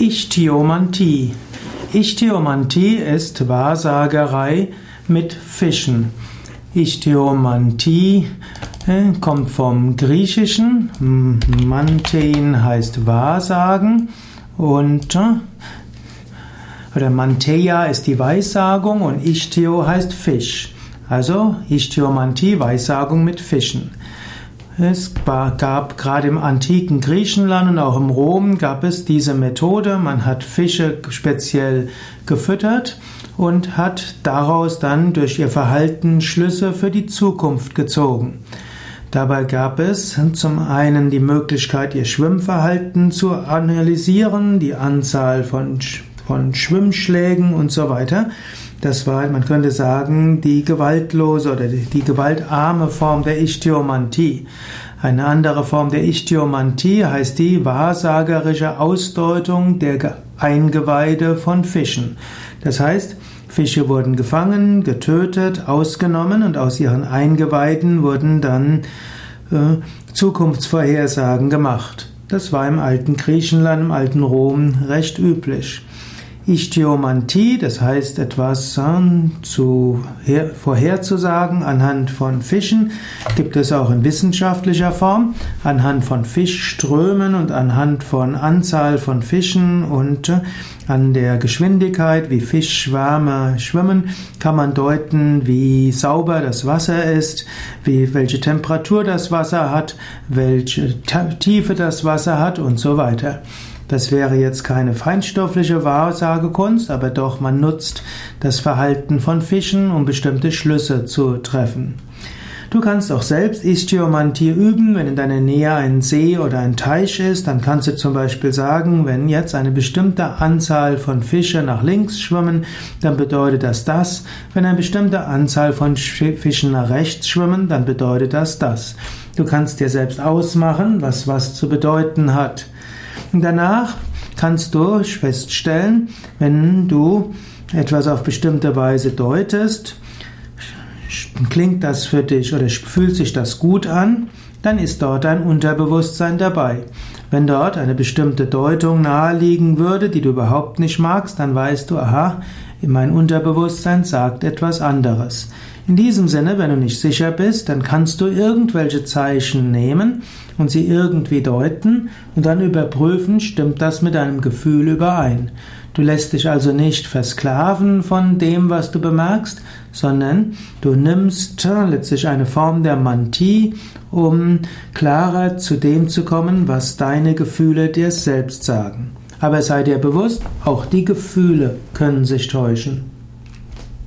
Ichthyomantie. Ichthyomantie ist Wahrsagerei mit Fischen. Ichthyomantie äh, kommt vom Griechischen. Mantein heißt Wahrsagen und äh, oder Manteia ist die Weissagung und Ichthyo heißt Fisch. Also Ichthyomantie, Weissagung mit Fischen. Es gab gerade im antiken Griechenland und auch im Rom gab es diese Methode. Man hat Fische speziell gefüttert und hat daraus dann durch ihr Verhalten Schlüsse für die Zukunft gezogen. Dabei gab es zum einen die Möglichkeit, ihr Schwimmverhalten zu analysieren, die Anzahl von, von Schwimmschlägen und so weiter. Das war, man könnte sagen, die gewaltlose oder die, die gewaltarme Form der Ichthyomantie. Eine andere Form der Ichthyomantie heißt die wahrsagerische Ausdeutung der Eingeweide von Fischen. Das heißt, Fische wurden gefangen, getötet, ausgenommen und aus ihren Eingeweiden wurden dann äh, Zukunftsvorhersagen gemacht. Das war im alten Griechenland, im alten Rom recht üblich. Ichthyomantie, das heißt etwas zu, vorherzusagen anhand von Fischen, gibt es auch in wissenschaftlicher Form, anhand von Fischströmen und anhand von Anzahl von Fischen und äh, an der Geschwindigkeit, wie Fischschwärme schwimmen, kann man deuten, wie sauber das Wasser ist, wie, welche Temperatur das Wasser hat, welche Tiefe das Wasser hat und so weiter. Das wäre jetzt keine feinstoffliche Wahrsagekunst, aber doch man nutzt das Verhalten von Fischen, um bestimmte Schlüsse zu treffen. Du kannst auch selbst Istiomantie üben, wenn in deiner Nähe ein See oder ein Teich ist, dann kannst du zum Beispiel sagen, wenn jetzt eine bestimmte Anzahl von Fische nach links schwimmen, dann bedeutet das das. Wenn eine bestimmte Anzahl von Fischen nach rechts schwimmen, dann bedeutet das das. Du kannst dir selbst ausmachen, was was zu bedeuten hat. Danach kannst du feststellen, wenn du etwas auf bestimmte Weise deutest, klingt das für dich oder fühlt sich das gut an, dann ist dort ein Unterbewusstsein dabei. Wenn dort eine bestimmte Deutung naheliegen würde, die du überhaupt nicht magst, dann weißt du, aha, mein Unterbewusstsein sagt etwas anderes. In diesem Sinne, wenn du nicht sicher bist, dann kannst du irgendwelche Zeichen nehmen und sie irgendwie deuten und dann überprüfen, stimmt das mit deinem Gefühl überein. Du lässt dich also nicht versklaven von dem, was du bemerkst, sondern du nimmst letztlich eine Form der Mantie, um klarer zu dem zu kommen, was deine Gefühle dir selbst sagen. Aber sei dir bewusst, auch die Gefühle können sich täuschen.